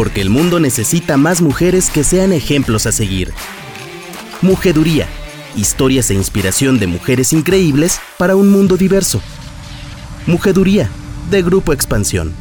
porque el mundo necesita más mujeres que sean ejemplos a seguir. Mujeduría, historias e inspiración de mujeres increíbles para un mundo diverso. Mujeduría, de Grupo Expansión.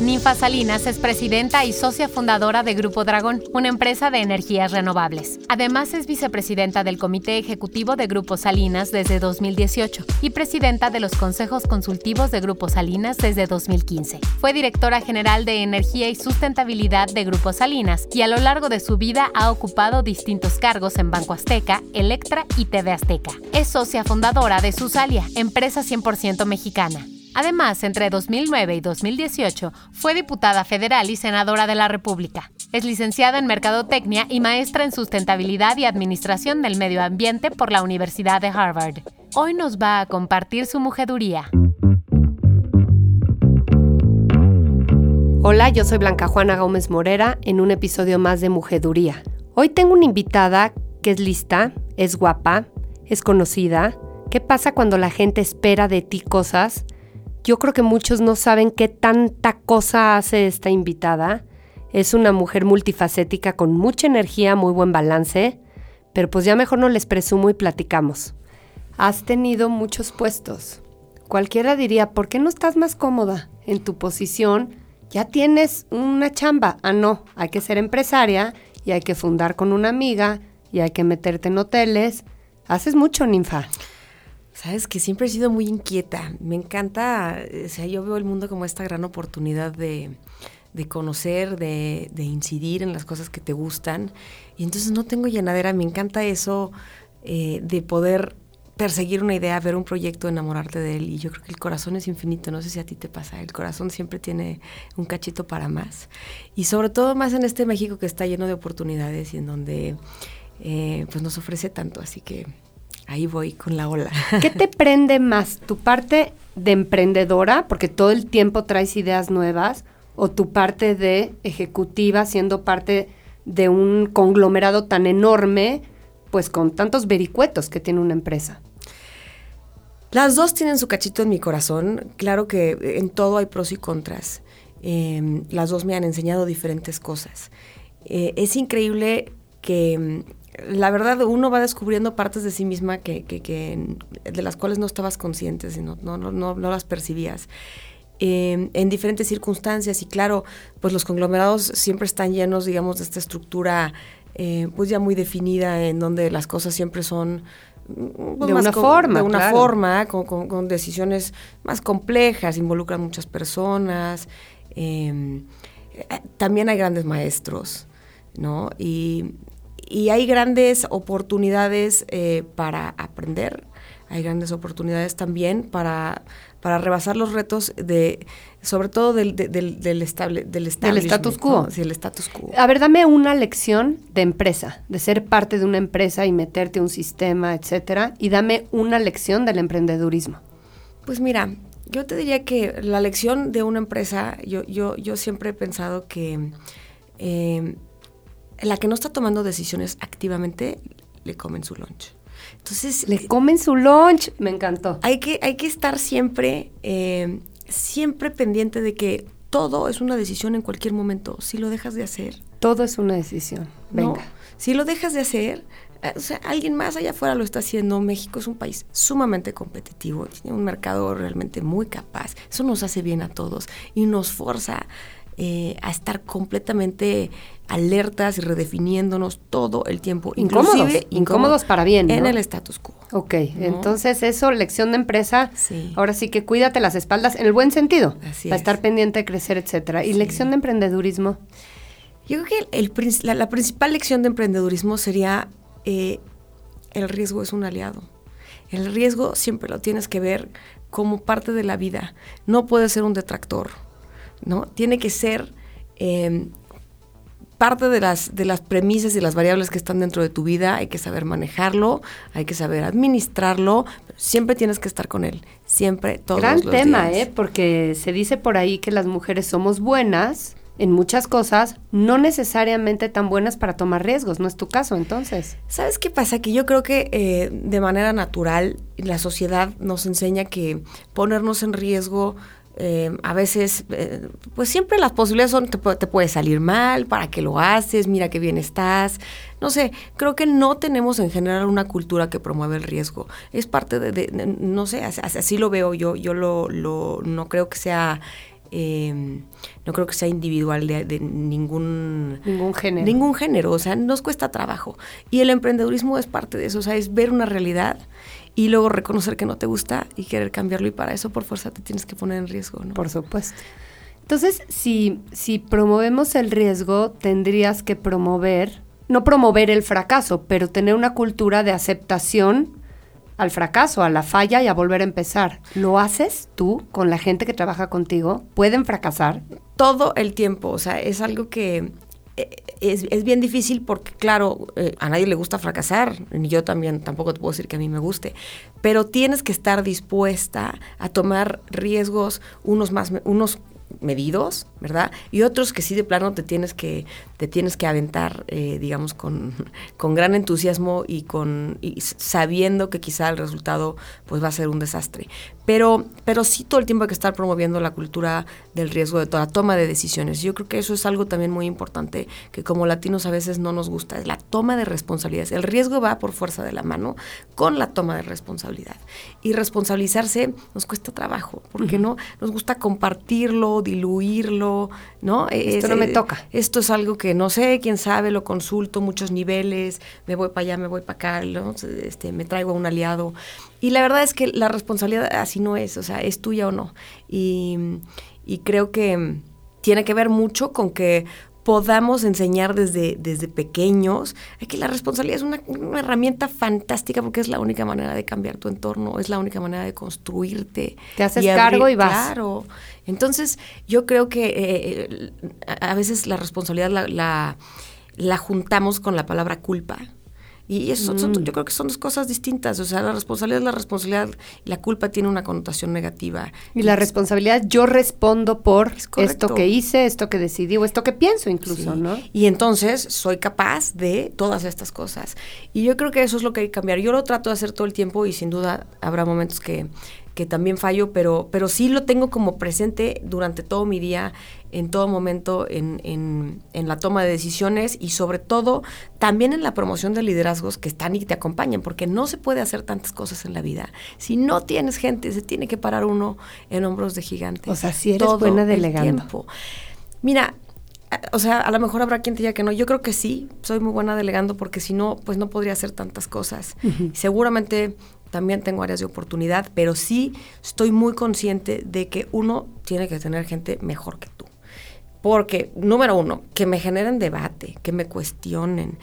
Ninfa Salinas es presidenta y socia fundadora de Grupo Dragón, una empresa de energías renovables. Además es vicepresidenta del Comité Ejecutivo de Grupo Salinas desde 2018 y presidenta de los consejos consultivos de Grupo Salinas desde 2015. Fue directora general de Energía y Sustentabilidad de Grupo Salinas y a lo largo de su vida ha ocupado distintos cargos en Banco Azteca, Electra y TV Azteca. Es socia fundadora de Susalia, empresa 100% mexicana. Además, entre 2009 y 2018 fue diputada federal y senadora de la República. Es licenciada en Mercadotecnia y maestra en Sustentabilidad y Administración del Medio Ambiente por la Universidad de Harvard. Hoy nos va a compartir su mujeduría. Hola, yo soy Blanca Juana Gómez Morera en un episodio más de Mujeduría. Hoy tengo una invitada que es lista, es guapa, es conocida. ¿Qué pasa cuando la gente espera de ti cosas yo creo que muchos no saben qué tanta cosa hace esta invitada. Es una mujer multifacética con mucha energía, muy buen balance, pero pues ya mejor no les presumo y platicamos. Has tenido muchos puestos. Cualquiera diría, ¿por qué no estás más cómoda en tu posición? Ya tienes una chamba. Ah, no, hay que ser empresaria y hay que fundar con una amiga y hay que meterte en hoteles. Haces mucho, ninfa. Sabes que siempre he sido muy inquieta. Me encanta, o sea, yo veo el mundo como esta gran oportunidad de, conocer, de, incidir en las cosas que te gustan. Y entonces no tengo llenadera, me encanta eso eh, de poder perseguir una idea, ver un proyecto, enamorarte de él. Y yo creo que el corazón es infinito, no sé si a ti te pasa, el corazón siempre tiene un cachito para más. Y sobre todo más en este México que está lleno de oportunidades y en donde eh, pues nos ofrece tanto. Así que ahí voy con la ola. ¿Qué te prende más? ¿Tu parte de emprendedora, porque todo el tiempo traes ideas nuevas, o tu parte de ejecutiva, siendo parte de un conglomerado tan enorme, pues con tantos vericuetos que tiene una empresa? Las dos tienen su cachito en mi corazón. Claro que en todo hay pros y contras. Em, las dos me han enseñado diferentes cosas. Eh, es increíble que la verdad uno va descubriendo partes de sí misma que, que, de las cuales no estabas consciente, y no, no, no, las percibías. Em, en diferentes circunstancias y claro, pues los conglomerados siempre están llenos, digamos, de esta estructura eh, pues ya muy definida en donde las cosas siempre son pues, de, una forma, de una forma, con, con, decisiones más complejas, involucran muchas personas. Em, eh, también hay grandes maestros, ¿no? Y y hay grandes oportunidades eh, para aprender, hay grandes oportunidades también para, para rebasar los retos de, sobre todo del, del, del, estable, del, status quo. Sí, el status quo. A ver, dame una lección de empresa, de ser parte de una empresa y meterte a un sistema, etcétera, y dame una lección del emprendedurismo. Pues mira, yo te diría que la lección de una empresa, yo, yo, yo siempre he pensado que eh, la que no está tomando decisiones activamente, le comen su lunch. Entonces... Le comen su lunch, me encantó. Hay que, hay que estar siempre, eh, siempre pendiente de que todo es una decisión en cualquier momento. Si lo dejas de hacer... Todo es una decisión. Venga. si lo dejas de hacer, eh, o sea, alguien más allá afuera lo está haciendo. México es un país sumamente competitivo, tiene un mercado realmente muy capaz. Eso nos hace bien a todos y nos forza eh, a estar completamente alertas y redefiniéndonos todo el tiempo. Incómodos, incómodos para bien. En el status quo. Ok, entonces eso, lección de empresa, ahora sí que cuídate las espaldas en el buen sentido, para estar pendiente de crecer, etcétera. ¿Y lección de emprendedurismo? Yo creo que el, la, principal lección de emprendedurismo sería eh, el riesgo es un aliado. El riesgo siempre lo tienes que ver como parte de la vida, no puede ser un detractor. ¿No? Tiene que ser em, parte de las, de las premisas y las variables que están dentro de tu vida, hay que saber manejarlo, hay que saber administrarlo, pero siempre tienes que estar con él, siempre, todos Gran los tema, ¿eh? Porque se dice por ahí que las mujeres somos buenas en muchas cosas, no necesariamente tan buenas para tomar riesgos, ¿no es tu caso entonces? ¿Sabes qué pasa? Que yo creo que eh, de manera natural la sociedad nos enseña que ponernos en riesgo eh, a veces, eh, pues siempre las posibilidades son, te, te, puede salir mal, para qué lo haces, mira qué bien estás. No sé, creo que no tenemos en general una cultura que promueve el riesgo. Es parte de, no sé, así, lo veo yo, yo lo, lo, no creo que sea... Eh, no creo que sea individual de, ningún ningún género ningún género o sea nos cuesta trabajo y el emprendedurismo es parte de eso o sea es ver una realidad y luego reconocer que no te gusta y querer cambiarlo y para eso por fuerza te tienes que poner en riesgo, ¿no? Por supuesto. Entonces, si, si promovemos el riesgo, tendrías que promover, no promover el fracaso, pero tener una cultura de aceptación al fracaso, a la falla y a volver a empezar. ¿Lo haces tú con la gente que trabaja contigo? ¿Pueden fracasar? Todo el tiempo, o sea, es algo que es, bien difícil porque, claro, eh, a nadie le gusta fracasar, ni yo también tampoco te puedo decir que a mí me guste, pero tienes que estar dispuesta a tomar riesgos, unos más, unos medidos, ¿verdad? Y otros que sí de plano te tienes que, te tienes que aventar, eh, digamos, con, con, gran entusiasmo y, con, y sabiendo que quizá el resultado pues va a ser un desastre. Pero, pero sí todo el tiempo hay que estar promoviendo la cultura del riesgo de toda toma de decisiones. Yo creo que eso es algo también muy importante que como latinos a veces no nos gusta, es la toma de responsabilidades. El riesgo va por fuerza de la mano con la toma de responsabilidad. Y responsabilizarse nos cuesta trabajo, porque no nos gusta compartirlo, diluirlo, ¿no? Esto no me toca. Esto es algo que no sé, quién sabe, lo consulto, muchos niveles, me voy para allá, me voy para acá, este, me traigo a un aliado. Y la verdad es que la responsabilidad así no es, o sea, es tuya o no. Y, y creo que tiene que ver mucho con que podamos enseñar desde, desde pequeños que la responsabilidad es una, herramienta fantástica porque es la única manera de cambiar tu entorno, es la única manera de construirte. Te haces cargo y vas. Claro. Entonces, yo creo que eh, a veces la responsabilidad la, la, la juntamos con la palabra culpa. Y eso mm. yo creo que son dos cosas distintas. O sea, la responsabilidad es la responsabilidad y la culpa tiene una connotación negativa. Y, la responsabilidad, yo respondo por esto que hice, esto que decidí o esto que pienso incluso, ¿no? Y entonces soy capaz de todas estas cosas. Y yo creo que eso es lo que hay que cambiar. Yo lo trato de hacer todo el tiempo y sin duda habrá momentos que que también fallo, pero, pero sí lo tengo como presente durante todo mi día, en todo momento, en, en, en, la toma de decisiones y sobre todo también en la promoción de liderazgos que están y te acompañan, porque no se puede hacer tantas cosas en la vida. Si no tienes gente, se tiene que parar uno en hombros de gigantes. O sea, si eres buena delegando. Tiempo. Mira, o sea, a lo mejor habrá quien te diga que no. Yo creo que sí, soy muy buena delegando porque si no, pues no podría hacer tantas cosas. Seguramente también tengo áreas de oportunidad, pero sí estoy muy consciente de que uno tiene que tener gente mejor que tú. Porque, número uno, que me generen debate, que me cuestionen,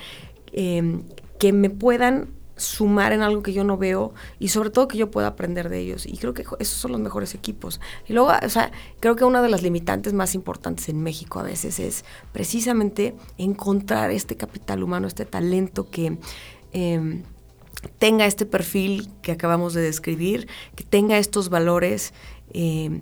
em, que me puedan sumar en algo que yo no veo y sobre todo que yo pueda aprender de ellos. Y creo que esos son los mejores equipos. Y luego, o sea, creo que una de las limitantes más importantes en México a veces es precisamente encontrar este capital humano, este talento que... Eh, tenga este perfil que acabamos de describir, que tenga estos valores, eh,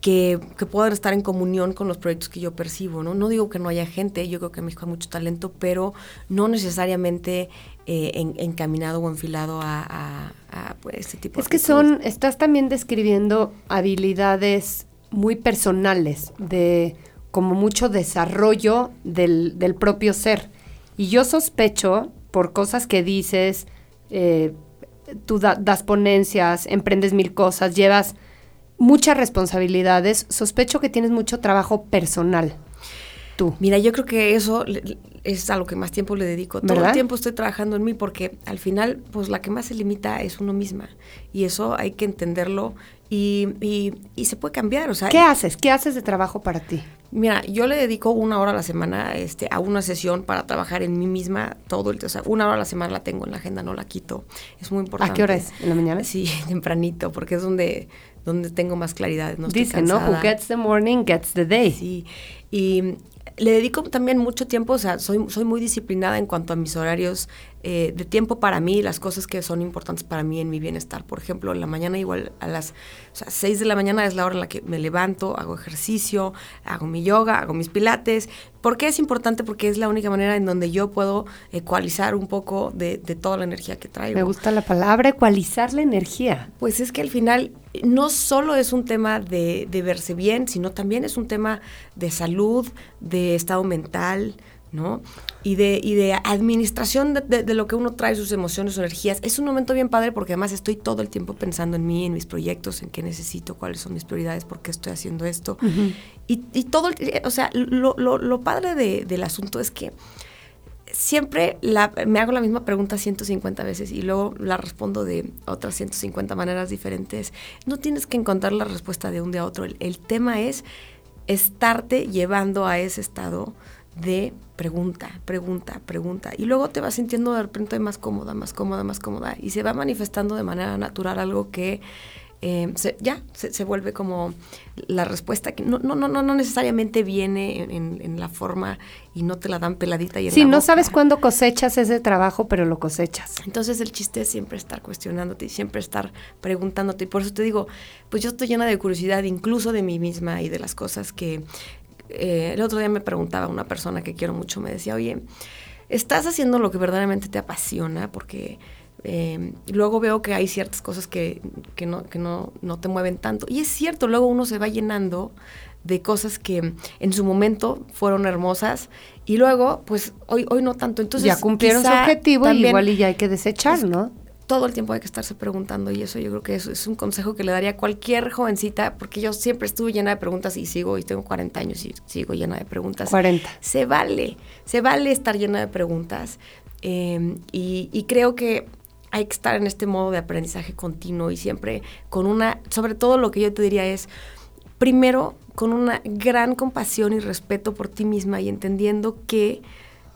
que, puedan estar en comunión con los proyectos que yo percibo, ¿no? No digo que no haya gente, yo creo que en México hay mucho talento, pero no necesariamente eh, encaminado o enfilado a, pues, este tipo de Es que son, estás también describiendo habilidades muy personales, de como mucho desarrollo del, del propio ser. Y yo sospecho, por cosas que dices, eh, tú das ponencias, emprendes mil cosas, llevas muchas responsabilidades, sospecho que tienes mucho trabajo personal. Tú. Mira, yo creo que eso es a lo que más tiempo le dedico. Todo el tiempo estoy trabajando en mí porque al final, pues la que más se limita es uno misma. Y eso hay que entenderlo y, y, se puede cambiar. O sea, ¿Qué haces? ¿Qué haces de trabajo para ti? Mira, yo le dedico una hora a la semana este, a una sesión para trabajar en mí misma todo el día. O sea, una hora a la semana la tengo en la agenda, no la quito. Es muy importante. ¿A qué hora es? ¿En la mañana? Sí, tempranito, porque es donde, donde tengo más claridad. No Dice, ¿no? Who gets the morning gets the day. Sí. Y le dedico también mucho tiempo, o sea, soy, soy muy disciplinada en cuanto a mis horarios eh, de tiempo para mí, las cosas que son importantes para mí en mi bienestar. Por ejemplo, en la mañana igual a las o sea, 6 de la mañana es la hora en la que me levanto, hago ejercicio, hago mi yoga, hago mis pilates. ¿Por qué es importante? Porque es la única manera en donde yo puedo ecualizar un poco de, de toda la energía que traigo. Me gusta la palabra ecualizar la energía. Pues es que al final no solo es un tema de, de verse bien, sino también es un tema de salud, de estado mental, ¿no? Y de, y de administración de, de, lo que uno trae, sus emociones, sus energías. Es un momento bien padre porque además estoy todo el tiempo pensando en mí, en mis proyectos, en qué necesito, cuáles son mis prioridades, por qué estoy haciendo esto. Uh -huh. y, y, todo, el, o sea, lo, lo, lo padre de, del asunto es que siempre la, me hago la misma pregunta 150 veces y luego la respondo de otras 150 maneras diferentes. No tienes que encontrar la respuesta de un día a otro. El, el tema es estarte llevando a ese estado de pregunta, pregunta, pregunta. Y luego te vas sintiendo de repente más cómoda, más cómoda, más cómoda. Y se va manifestando de manera natural algo que eh, se, ya se, se, vuelve como la respuesta que no, no, no, no necesariamente viene en, en, en, la forma y no te la dan peladita y en Sí, la no boca. sabes cuándo cosechas ese trabajo, pero lo cosechas. Entonces el chiste es siempre estar cuestionándote y siempre estar preguntándote. Y por eso te digo, pues yo estoy llena de curiosidad incluso de mí misma y de las cosas que... Eh, el otro día me preguntaba una persona que quiero mucho, me decía, oye, ¿estás haciendo lo que verdaderamente te apasiona? Porque eh, luego veo que hay ciertas cosas que, que, no, que no, no, te mueven tanto. Y es cierto, luego uno se va llenando de cosas que en su momento fueron hermosas y luego, pues hoy, hoy no tanto. Entonces, ya cumplieron su objetivo y igual y ya hay que desechar, ¿no? Todo el tiempo hay que estarse preguntando y eso yo creo que eso es un consejo que le daría a cualquier jovencita, porque yo siempre estuve llena de preguntas y sigo, y tengo 40 años y sigo llena de preguntas. 40. Se vale, se vale estar llena de preguntas eh, y, y creo que hay que estar en este modo de aprendizaje continuo y siempre con una, sobre todo lo que yo te diría es, primero, con una gran compasión y respeto por ti misma y entendiendo que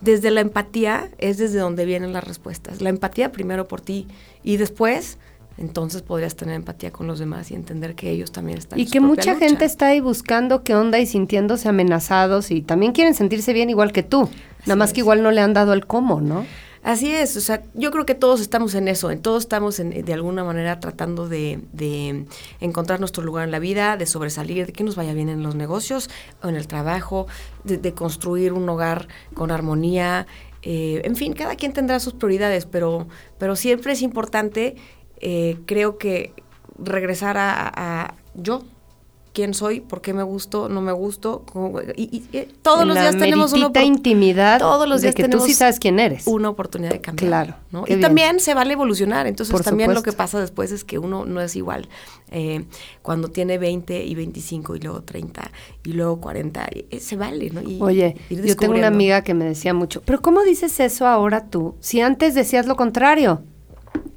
desde la empatía es desde donde vienen las respuestas. La empatía primero por ti y después entonces podrías tener empatía con los demás y entender que ellos también están y que mucha lucha. gente está ahí buscando qué onda y sintiéndose amenazados y también quieren sentirse bien igual que tú, Así nada más es. que igual no le han dado el cómo, ¿no? Así es, o sea, yo creo que todos estamos en eso, en todos estamos en, de alguna manera tratando de, encontrar nuestro lugar en la vida, de sobresalir, de que nos vaya bien en los negocios o en el trabajo, de, de construir un hogar con armonía, eh, en fin, cada quien tendrá sus prioridades, pero, pero siempre es importante, eh, creo que regresar a, a yo, quién soy, por qué me gusto, no me gusto. Y, y, y, todos los días tenemos una intimidad todos los días de que tenemos tú sí sabes quién eres. Una oportunidad de cambiar. Claro. ¿no? Y bien. también se vale evolucionar. Entonces por también supuesto. lo que pasa después es que uno no es igual. Eh, cuando tiene 20 y 25 y luego 30 y luego 40, eh, se vale, ¿no? Y Oye, yo tengo una amiga que me decía mucho, pero ¿cómo dices eso ahora tú? Si antes decías lo contrario.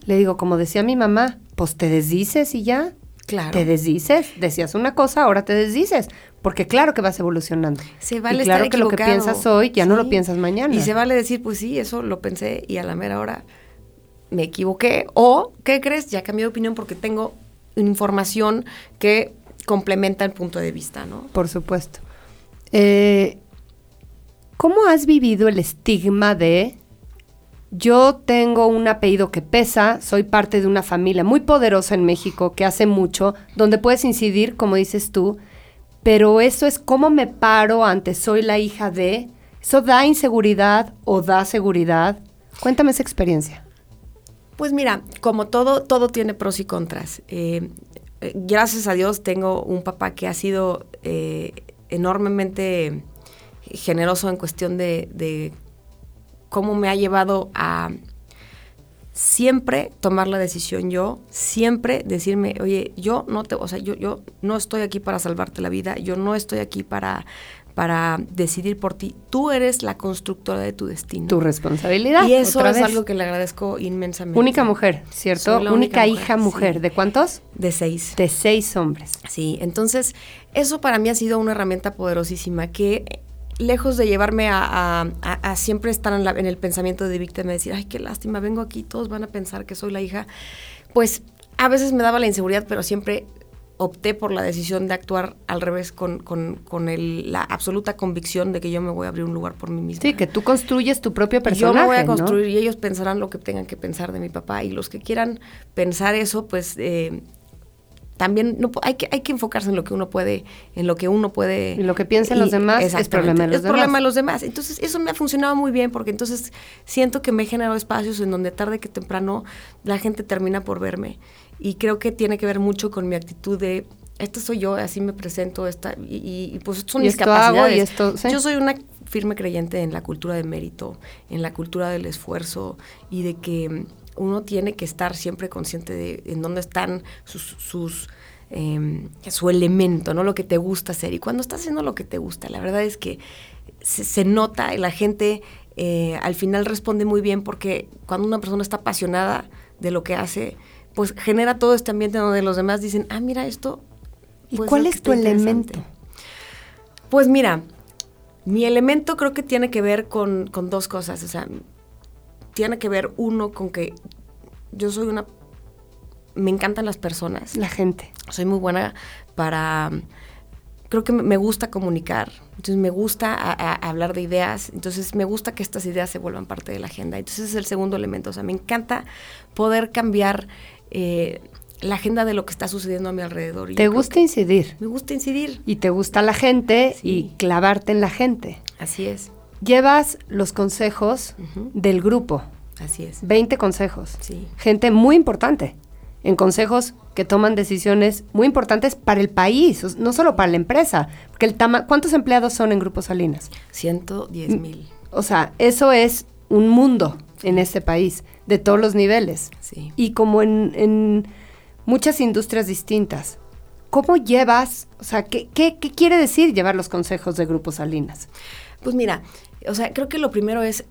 Le digo, como decía mi mamá, pues te desdices y ya. Claro. Te desdices, decías una cosa, ahora te desdices, porque claro que vas evolucionando. Se vale y claro estar que lo que piensas hoy ya sí. no lo piensas mañana. Y se vale decir, pues sí, eso lo pensé y a la mera hora me equivoqué. O, ¿qué crees? Ya cambié de opinión porque tengo información que complementa el punto de vista, ¿no? Por supuesto. Eh, ¿Cómo has vivido el estigma de yo tengo un apellido que pesa, soy parte de una familia muy poderosa en México que hace mucho, donde puedes incidir, como dices tú, pero eso es cómo me paro ante soy la hija de, ¿eso da inseguridad o da seguridad? Cuéntame esa experiencia. Pues mira, como todo, todo tiene pros y contras. Eh, eh, gracias a Dios tengo un papá que ha sido eh, enormemente generoso en cuestión de, de cómo me ha llevado a siempre tomar la decisión yo, siempre decirme, oye, yo no te, o sea, yo, yo no estoy aquí para salvarte la vida, yo no estoy aquí para, para decidir por ti. Tú eres la constructora de tu destino. Tu responsabilidad. Y eso es vez. algo que le agradezco inmensamente. Única mujer, ¿cierto? Única, única, hija mujer. Sí. ¿De cuántos? De seis. De seis hombres. Sí, entonces eso para mí ha sido una herramienta poderosísima que lejos de llevarme a, a, a, a siempre estar en, la, en, el pensamiento de víctima, decir, ay, qué lástima, vengo aquí, todos van a pensar que soy la hija, pues a veces me daba la inseguridad, pero siempre opté por la decisión de actuar al revés con, la absoluta convicción de que yo me voy a abrir un lugar por mí misma. Sí, que tú construyes tu propio personaje. Yo me voy a construir y ellos pensarán lo que tengan que pensar de mi papá y los que quieran pensar eso, pues eh, también no, hay, que, hay que enfocarse en lo que uno puede, en lo que uno puede. Y lo que piensen los demás es problema de los es problema de los demás. Entonces, eso me ha funcionado muy bien porque entonces siento que me he generado espacios en donde tarde que temprano la gente termina por verme. Y creo que tiene que ver mucho con mi actitud de esto soy yo, así me presento, esta, y, pues son mis capacidades. esto, Yo soy una firme creyente en la cultura de mérito, en la cultura del esfuerzo y de que uno tiene que estar siempre consciente de en dónde están sus, sus em, su elemento, ¿no? Lo que te gusta hacer. Y cuando estás haciendo lo que te gusta, la verdad es que se, nota y la gente eh, al final responde muy bien porque cuando una persona está apasionada de lo que hace, pues genera todo este ambiente donde los demás dicen, ah, mira esto. ¿Y cuál es tu elemento? Pues mira, mi elemento creo que tiene que ver con, con dos cosas. O sea, tiene que ver uno con que yo soy una... Me encantan las personas. La gente. Soy muy buena para... Creo que me gusta comunicar, entonces me gusta hablar de ideas, entonces me gusta que estas ideas se vuelvan parte de la agenda. Entonces es el segundo elemento, o sea, me encanta poder cambiar eh, la agenda de lo que está sucediendo a mi alrededor. ¿Te gusta incidir? Me gusta incidir. Y te gusta la gente y clavarte en la gente. Así es llevas los consejos del grupo. Así es. 20 consejos. Sí. Gente muy importante en consejos que toman decisiones muy importantes para el país, no solo para la empresa. Porque el ¿Cuántos empleados son en Grupo Salinas? 110 mil. O sea, eso es un mundo en este país, de todos los niveles. Sí. Y como en, en muchas industrias distintas, ¿cómo llevas, o sea, ¿qué, qué, qué quiere decir llevar los consejos de Grupo Salinas? Pues mira, o sea, creo que lo primero es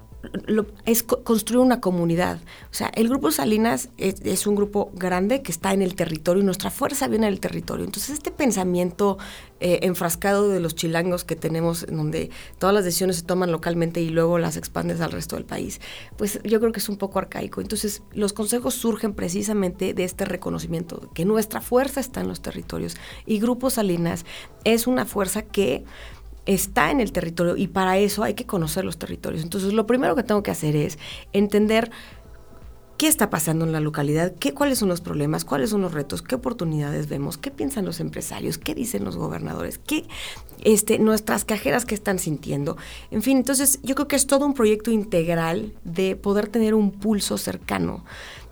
es construir una comunidad. O sea, el Grupo Salinas es, un grupo grande que está en el territorio y nuestra fuerza viene del territorio. Entonces, este pensamiento eh, enfrascado de los chilangos que tenemos, en donde todas las decisiones se toman localmente y luego las expandes al resto del país, pues yo creo que es un poco arcaico. Entonces, los consejos surgen precisamente de este reconocimiento, que nuestra fuerza está en los territorios. Y Grupo Salinas es una fuerza que está en el territorio y para eso hay que conocer los territorios. Entonces, lo primero que tengo que hacer es entender qué está pasando en la localidad, qué, cuáles son los problemas, cuáles son los retos, qué oportunidades vemos, qué piensan los empresarios, qué dicen los gobernadores, qué este, nuestras cajeras que están sintiendo. En fin, entonces yo creo que es todo un proyecto integral de poder tener un pulso cercano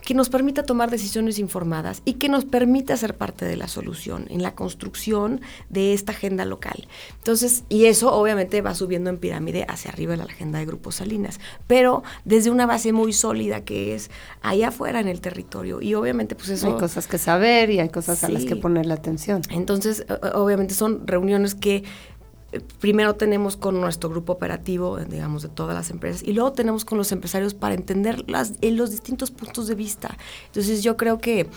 que nos permita tomar decisiones informadas y que nos permita ser parte de la solución en la construcción de esta agenda local. Entonces, y eso obviamente va subiendo en pirámide hacia arriba la agenda de Grupos Salinas, pero desde una base muy sólida que es allá afuera en el territorio. Y obviamente, pues eso... Hay cosas que saber y hay cosas a las que poner la atención. Entonces, obviamente son reuniones que primero tenemos con nuestro grupo operativo, digamos, de todas las empresas, y luego tenemos con los empresarios para entender las, los distintos puntos de vista. Entonces yo creo que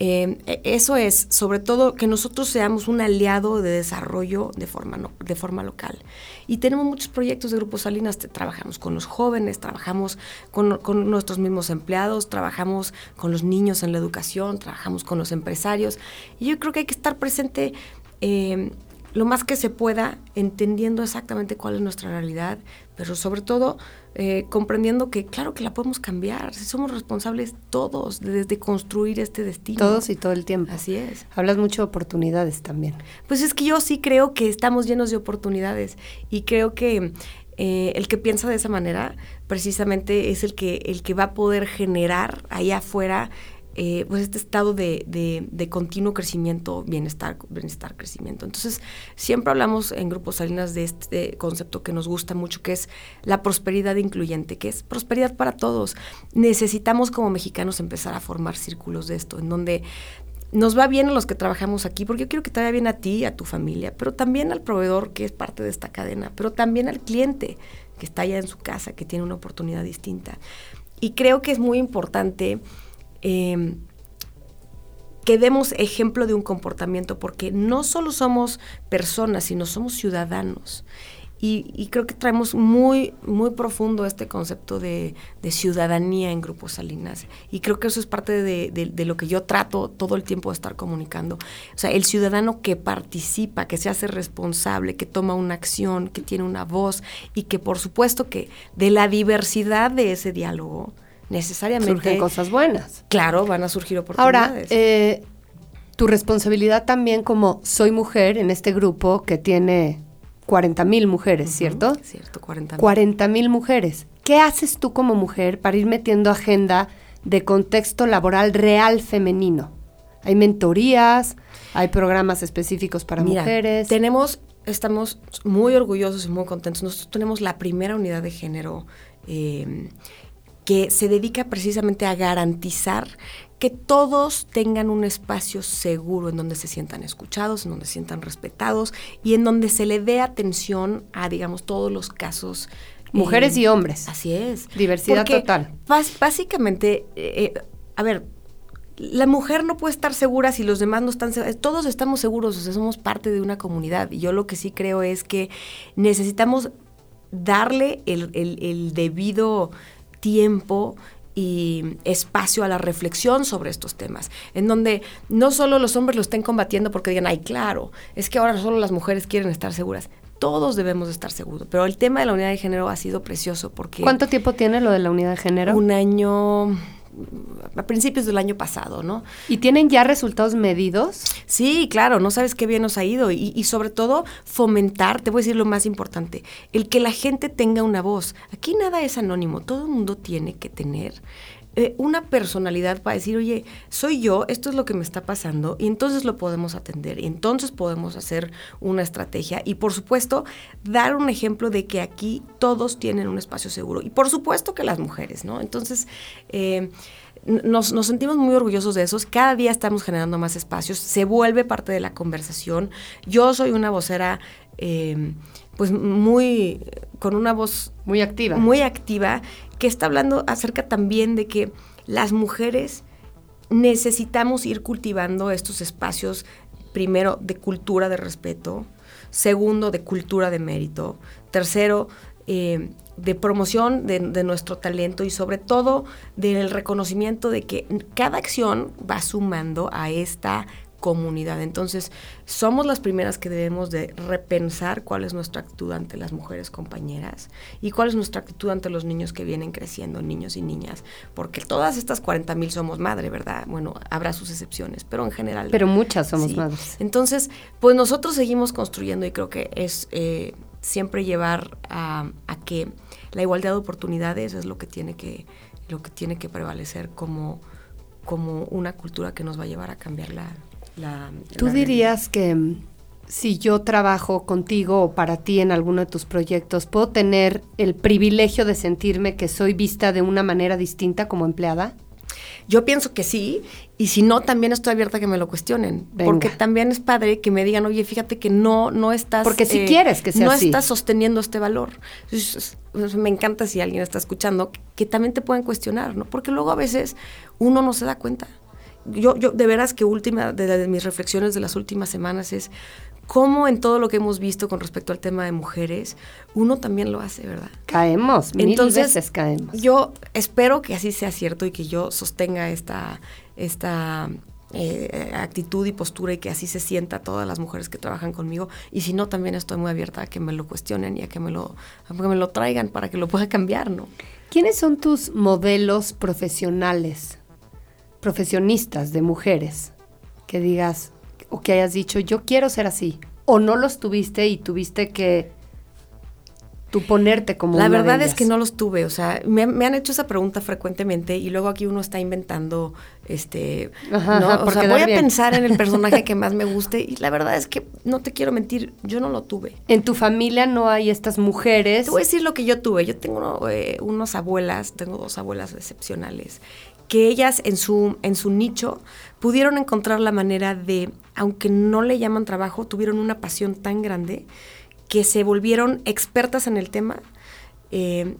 eh, e, eso es, sobre todo, que nosotros seamos un aliado de desarrollo de forma, de forma local. Y tenemos muchos proyectos de Grupo Salinas, trabajamos con los jóvenes, trabajamos con, con, nuestros mismos empleados, trabajamos con los niños en la educación, trabajamos con los empresarios. Y yo creo que hay que estar presente. Eh, lo más que se pueda, entendiendo exactamente cuál es nuestra realidad, pero sobre todo eh, comprendiendo que claro que la podemos cambiar, si somos responsables todos desde construir este destino. Todos y todo el tiempo. Así es. Hablas mucho de oportunidades también. Pues es que yo sí creo que estamos llenos de oportunidades y creo que eh, el que piensa de esa manera precisamente es el que, el que va a poder generar allá afuera eh, pues este estado de, de, continuo crecimiento, bienestar, bienestar, crecimiento. Entonces, siempre hablamos en Grupos Salinas de este concepto que nos gusta mucho, que es la prosperidad incluyente, que es prosperidad para todos. Necesitamos como mexicanos empezar a formar círculos de esto, en donde nos va bien a los que trabajamos aquí, porque yo quiero que te vaya bien a ti, a tu familia, pero también al proveedor que es parte de esta cadena, pero también al cliente que está allá en su casa, que tiene una oportunidad distinta. Y creo que es muy importante eh, que demos ejemplo de un comportamiento, porque no solo somos personas, sino somos ciudadanos. Y, creo que traemos muy, muy profundo este concepto de, ciudadanía en Grupos Salinas. Y creo que eso es parte de, lo que yo trato todo el tiempo de estar comunicando. O sea, el ciudadano que participa, que se hace responsable, que toma una acción, que tiene una voz y que por supuesto que de la diversidad de ese diálogo, necesariamente... Surgen cosas buenas. Claro, van a surgir oportunidades. Ahora, eh, tu responsabilidad también como soy mujer en este grupo que tiene 40 mil mujeres, ¿cierto? Cierto, 40 mil. 40 mil mujeres. ¿Qué haces tú como mujer para ir metiendo agenda de contexto laboral real femenino? Hay mentorías, hay programas específicos para mujeres. Tenemos, estamos muy orgullosos y muy contentos. Nosotros tenemos la primera unidad de género eh, que se dedica precisamente a garantizar que todos tengan un espacio seguro en donde se sientan escuchados, en donde se sientan respetados y en donde se le dé atención a, digamos, todos los casos. Mujeres eh, y hombres. Así es. Diversidad total. básicamente, eh, eh, a ver, la mujer no puede estar segura si los demás no están seguros. Todos estamos seguros, o sea, somos parte de una comunidad. Y yo lo que sí creo es que necesitamos darle el, el debido tiempo y espacio a la reflexión sobre estos temas, en donde no solo los hombres lo estén combatiendo porque digan, ay, claro, es que ahora solo las mujeres quieren estar seguras. Todos debemos estar seguros, pero el tema de la unidad de género ha sido precioso porque... ¿Cuánto tiempo tiene lo de la unidad de género? Un año, a principios del año pasado, ¿no? ¿Y tienen ya resultados medidos? Sí, claro, no sabes qué bien nos ha ido y, sobre todo fomentar, te voy a decir lo más importante, el que la gente tenga una voz. Aquí nada es anónimo, todo el mundo tiene que tener eh, una personalidad para decir, oye, soy yo, esto es lo que me está pasando, y entonces lo podemos atender, y entonces podemos hacer una estrategia, y por supuesto, dar un ejemplo de que aquí todos tienen un espacio seguro, y por supuesto que las mujeres, ¿no? Entonces, eh, nos, nos, sentimos muy orgullosos de esos. Cada día estamos generando más espacios. Se vuelve parte de la conversación. Yo soy una vocera, eh, pues muy, con una voz muy activa. Muy activa que está hablando acerca también de que las mujeres necesitamos ir cultivando estos espacios, primero, de cultura de respeto, segundo, de cultura de mérito, tercero, eh, de promoción de, de, nuestro talento y sobre todo del reconocimiento de que cada acción va sumando a esta comunidad. Entonces, somos las primeras que debemos de repensar cuál es nuestra actitud ante las mujeres compañeras y cuál es nuestra actitud ante los niños que vienen creciendo, niños y niñas, porque todas estas 40 mil somos madre, ¿verdad? Bueno, habrá sus excepciones, pero en general. Pero muchas somos madres. Entonces, pues nosotros seguimos construyendo y creo que es eh, siempre llevar a, a que la igualdad de oportunidades es lo que tiene que, lo que, tiene que prevalecer como como una cultura que nos va a llevar a cambiar la, ¿Tú dirías que mm, si yo trabajo contigo o para ti en alguno de tus proyectos, puedo tener el privilegio de sentirme que soy vista de una manera distinta como empleada? Yo pienso que sí, y si no, también estoy abierta a que me lo cuestionen. Porque también es padre que me digan, oye, fíjate que no, no estás. Porque si eh, quieres que sea no así. estás sosteniendo este valor. me encanta si alguien está escuchando, que también te pueden cuestionar, ¿no? Porque luego a veces uno no se da cuenta yo, yo de veras que última de, mis reflexiones de las últimas semanas es cómo en todo lo que hemos visto con respecto al tema de mujeres, uno también lo hace, ¿verdad? Caemos, mil Entonces, veces caemos. Yo espero que así sea cierto y que yo sostenga esta, esta eh, actitud y postura y que así se sienta todas las mujeres que trabajan conmigo. Y si no, también estoy muy abierta a que me lo cuestionen y a que me lo, a que me lo traigan para que lo pueda cambiar, ¿no? ¿Quiénes son tus modelos profesionales? profesionistas de mujeres que digas o que hayas dicho yo quiero ser así o no los tuviste y tuviste que tú ponerte como la verdad es que no los tuve o sea me, han hecho esa pregunta frecuentemente y luego aquí uno está inventando este ¿no? o sea voy a pensar en el personaje que más me guste y la verdad es que no te quiero mentir yo no lo tuve. En tu familia no hay estas mujeres. Te voy a decir lo que yo tuve. Yo tengo eh, unas abuelas tengo dos abuelas excepcionales que ellas en su, en su nicho pudieron encontrar la manera de, aunque no le llaman trabajo, tuvieron una pasión tan grande que se volvieron expertas en el tema. Eh,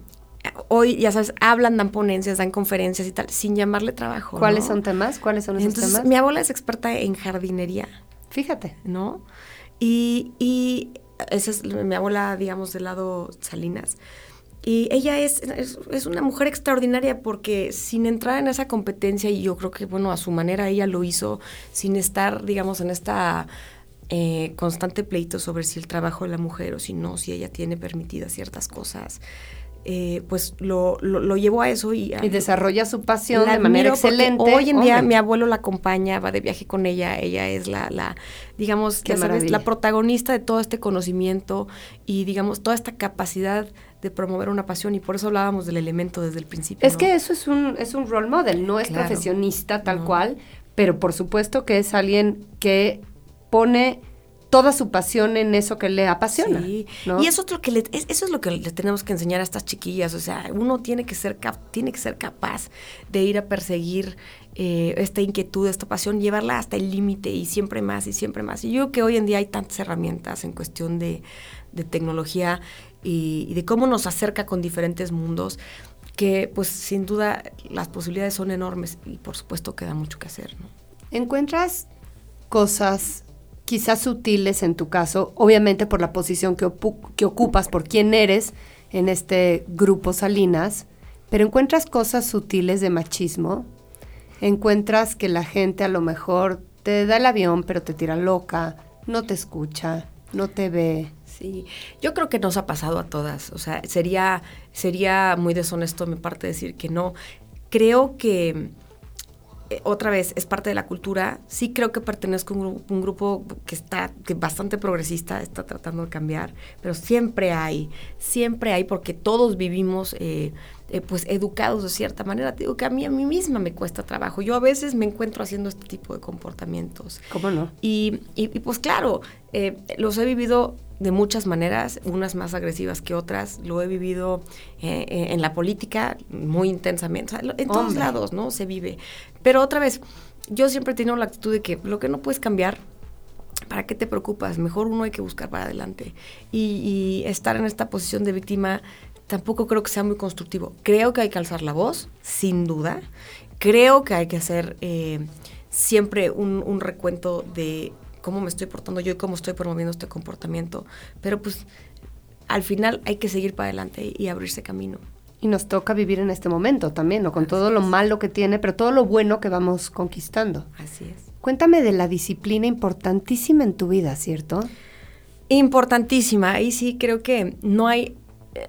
hoy, ya sabes, hablan, dan ponencias, dan conferencias y tal, sin llamarle trabajo. ¿Cuáles son temas? ¿Cuáles son esos Entonces, Mi abuela es experta en jardinería. Fíjate. ¿No? Y, y esa es mi abuela, digamos, del lado Salinas. Y ella es, es, una mujer extraordinaria porque sin entrar en esa competencia, y yo creo que, bueno, a su manera ella lo hizo, sin estar, digamos, en esta eh, constante pleito sobre si el trabajo de la mujer o si no, si ella tiene permitidas ciertas cosas. Eh, pues lo, lo, llevó a eso y, y desarrolla su pasión de manera excelente. Hoy en día mi abuelo la acompaña, va de viaje con ella, ella es la, la digamos, la protagonista de todo este conocimiento y digamos toda esta capacidad de promover una pasión y por eso hablábamos del elemento desde el principio. Es que eso es un, es un role model, no es profesionista tal cual, pero por supuesto que es alguien que pone toda su pasión en eso que le apasiona. Sí. Y eso es lo que le, eso es lo que le tenemos que enseñar a estas chiquillas. O sea, uno tiene que ser tiene que ser capaz de ir a perseguir eh, esta inquietud, esta pasión, llevarla hasta el límite y siempre más y siempre más. Y yo creo que hoy en día hay tantas herramientas en cuestión de, tecnología y, de cómo nos acerca con diferentes mundos que pues sin duda las posibilidades son enormes y por supuesto queda mucho que hacer. ¿no? ¿Encuentras cosas quizás sutiles en tu caso, obviamente por la posición que, ocupas, por quién eres en este grupo Salinas, pero encuentras cosas sutiles de machismo, encuentras que la gente a lo mejor te da el avión, pero te tira loca, no te escucha, no te ve. Sí, yo creo que nos ha pasado a todas, o sea, sería, sería muy deshonesto mi parte decir que no. Creo que eh, otra vez, es parte de la cultura. Sí creo que pertenezco a un, grupo que está bastante progresista, está tratando de cambiar, pero siempre hay, siempre hay, porque todos vivimos eh, eh, pues educados de cierta manera. digo que a mí a mí misma me cuesta trabajo. Yo a veces me encuentro haciendo este tipo de comportamientos. ¿Cómo no? Y, y, pues claro, los he vivido de muchas maneras, unas más agresivas que otras. Lo he vivido eh, eh, en la política muy intensamente. en todos lados, ¿no? Se vive. Pero otra vez, yo siempre he tenido la actitud de que lo que no puedes cambiar, ¿para qué te preocupas? Mejor uno hay que buscar para adelante. Y, estar en esta posición de víctima tampoco creo que sea muy constructivo. Creo que hay que alzar la voz, sin duda. Creo que hay que hacer eh, siempre un recuento de cómo me estoy portando yo y cómo estoy promoviendo este comportamiento. Pero pues al final hay que seguir para adelante y abrirse camino. Y nos toca vivir en este momento también, ¿no? Con todo lo malo que tiene, pero todo lo bueno que vamos conquistando. Así es. Cuéntame de la disciplina importantísima en tu vida, ¿cierto? Importantísima. Ahí sí creo que no hay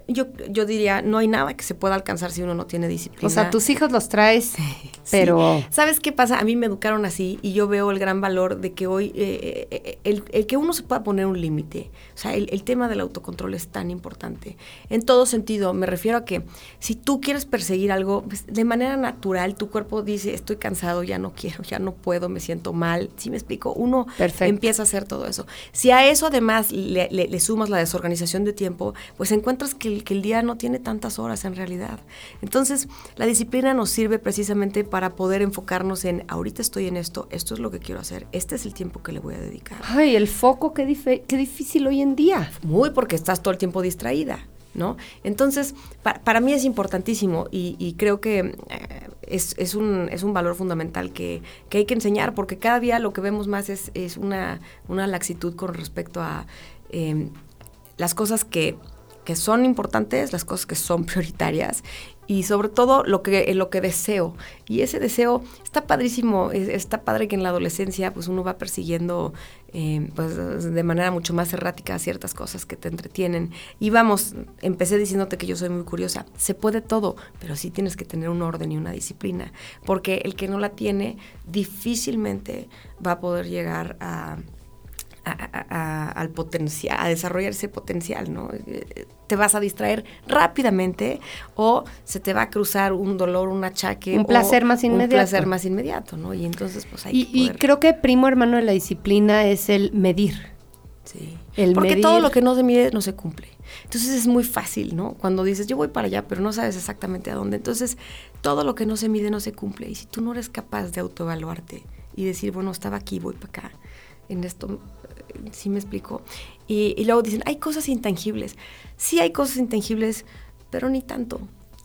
yo, yo diría, no hay nada que se pueda alcanzar si uno no tiene disciplina. O sea, tus hijos los traes, pero... ¿Sabes qué pasa? A mí me educaron así y yo veo el gran valor de que hoy, eh, eh, el, el, que uno se pueda poner un límite. O sea, el, el, tema del autocontrol es tan importante. En todo sentido, me refiero a que si tú quieres perseguir algo, pues, de manera natural, tu cuerpo dice, estoy cansado, ya no quiero, ya no puedo, me siento mal. ¿Sí me explico? Uno empieza a hacer todo eso. Si a eso además le, le, le sumas la desorganización de tiempo, pues encuentras que el, que el día no tiene tantas horas en realidad. Entonces, la disciplina nos sirve precisamente para poder enfocarnos en, ahorita estoy en esto, esto es lo que quiero hacer, este es el tiempo que le voy a dedicar. Ay, el foco, qué, qué difícil hoy en día. Muy porque estás todo el tiempo distraída. ¿No? Entonces, para mí es importantísimo y, creo que eh, es, un, es, un, valor fundamental que, que, hay que enseñar, porque cada día lo que vemos más es, es una, una, laxitud con respecto a eh, las cosas que son importantes, las cosas que son prioritarias y sobre todo lo que, lo que deseo. Y ese deseo está padrísimo, está padre que en la adolescencia pues uno va persiguiendo eh, pues, de manera mucho más errática ciertas cosas que te entretienen. Y vamos, empecé diciéndote que yo soy muy curiosa. Se puede todo, pero sí tienes que tener un orden y una disciplina, porque el que no la tiene difícilmente va a poder llegar a al potencial, a desarrollar ese potencial, ¿no? Te vas a distraer rápidamente o se te va a cruzar un dolor, un achaque. Un placer más inmediato. Un placer más inmediato, ¿no? Y entonces, pues hay y, que y creo que primo hermano de la disciplina es el medir. Sí. El Porque todo lo que no se mide no se cumple. Entonces es muy fácil, ¿no? Cuando dices, yo voy para allá, pero no sabes exactamente a dónde. Entonces, todo lo que no se mide no se cumple. Y si tú no eres capaz de autoevaluarte y decir, bueno, estaba aquí, voy para acá, en esto ¿sí me explico? Y, luego dicen, hay cosas intangibles. Sí hay cosas intangibles, pero ni tanto.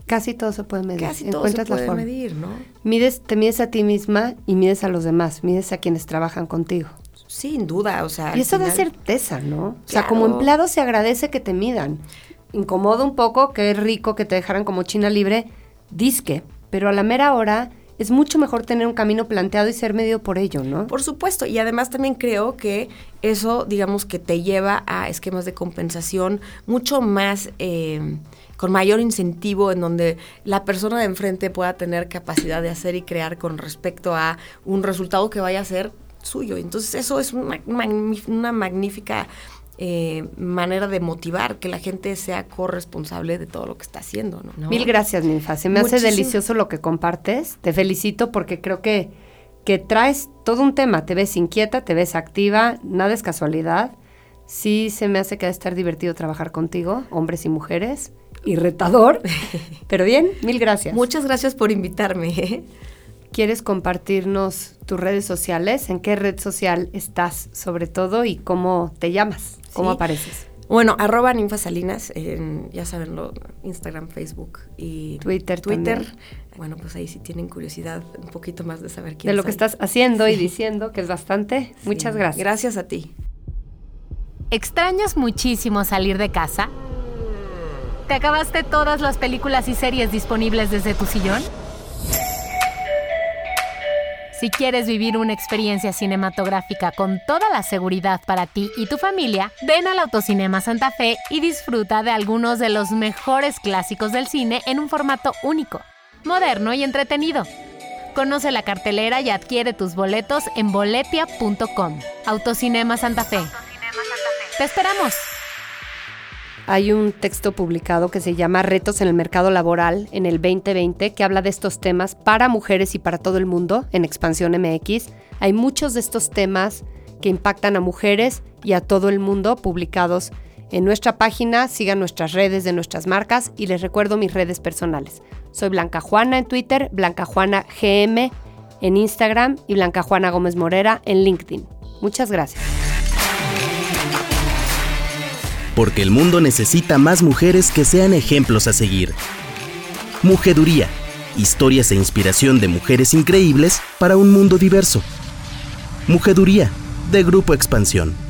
Casi todo se puede medir. Casi todo se puede medir, ¿no? Mides, te mides a ti misma y mides a los demás, mides a quienes trabajan contigo. Sin duda, o sea. Y eso da certeza, ¿no? O sea, como empleado se agradece que te midan. Incomoda un poco, que es rico que te dejaran como China libre, disque, pero a la mera hora es mucho mejor tener un camino planteado y ser medio por ello, ¿no? Por supuesto, y además también creo que eso, digamos, que te lleva a esquemas de compensación mucho más... Eh, con mayor incentivo en donde la persona de enfrente pueda tener capacidad de hacer y crear con respecto a un resultado que vaya a ser suyo. Entonces eso es una, una magnífica eh, manera de motivar que la gente sea corresponsable de todo lo que está haciendo. ¿no? Mil gracias, Ninfa. Se me hace delicioso lo que compartes. Te felicito porque creo que, que traes todo un tema. Te ves inquieta, te ves activa, nada es casualidad. Sí se me hace que va a estar divertido trabajar contigo, hombres y mujeres, y retador. Pero bien, mil gracias. Muchas gracias por invitarme. ¿eh? ¿Quieres compartirnos tus redes sociales? ¿En qué red social estás sobre todo y cómo te llamas? ¿Cómo apareces? Bueno, arroba ninfasalinas, en, ya saben, lo, Instagram, Facebook y Twitter. Twitter. Bueno, pues ahí si tienen curiosidad un poquito más de saber quién De lo que estás haciendo y diciendo, que es bastante. Muchas gracias. Gracias a ti. ¿Extrañas muchísimo salir de casa? ¿Te acabaste todas las películas y series disponibles desde tu sillón? Si quieres vivir una experiencia cinematográfica con toda la seguridad para ti y tu familia, ven al Autocinema Santa Fe y disfruta de algunos de los mejores clásicos del cine en un formato único, moderno y entretenido. Conoce la cartelera y adquiere tus boletos en boletia.com. Autocinema Santa Fe. ¡Te esperamos! Hay un texto publicado que se llama Retos en el Mercado Laboral en el 2020 que habla de estos temas para mujeres y para todo el mundo en Expansión MX. Hay muchos de estos temas que impactan a mujeres y a todo el mundo publicados en nuestra página. Sigan nuestras redes de nuestras marcas y les recuerdo mis redes personales. Soy Blanca Juana en Twitter, Blanca Juana GM en Instagram y Blanca Juana Gómez Morera en LinkedIn. Muchas gracias porque el mundo necesita más mujeres que sean ejemplos a seguir. Mujeduría, historias e inspiración de mujeres increíbles para un mundo diverso. Mujeduría, de Grupo Expansión.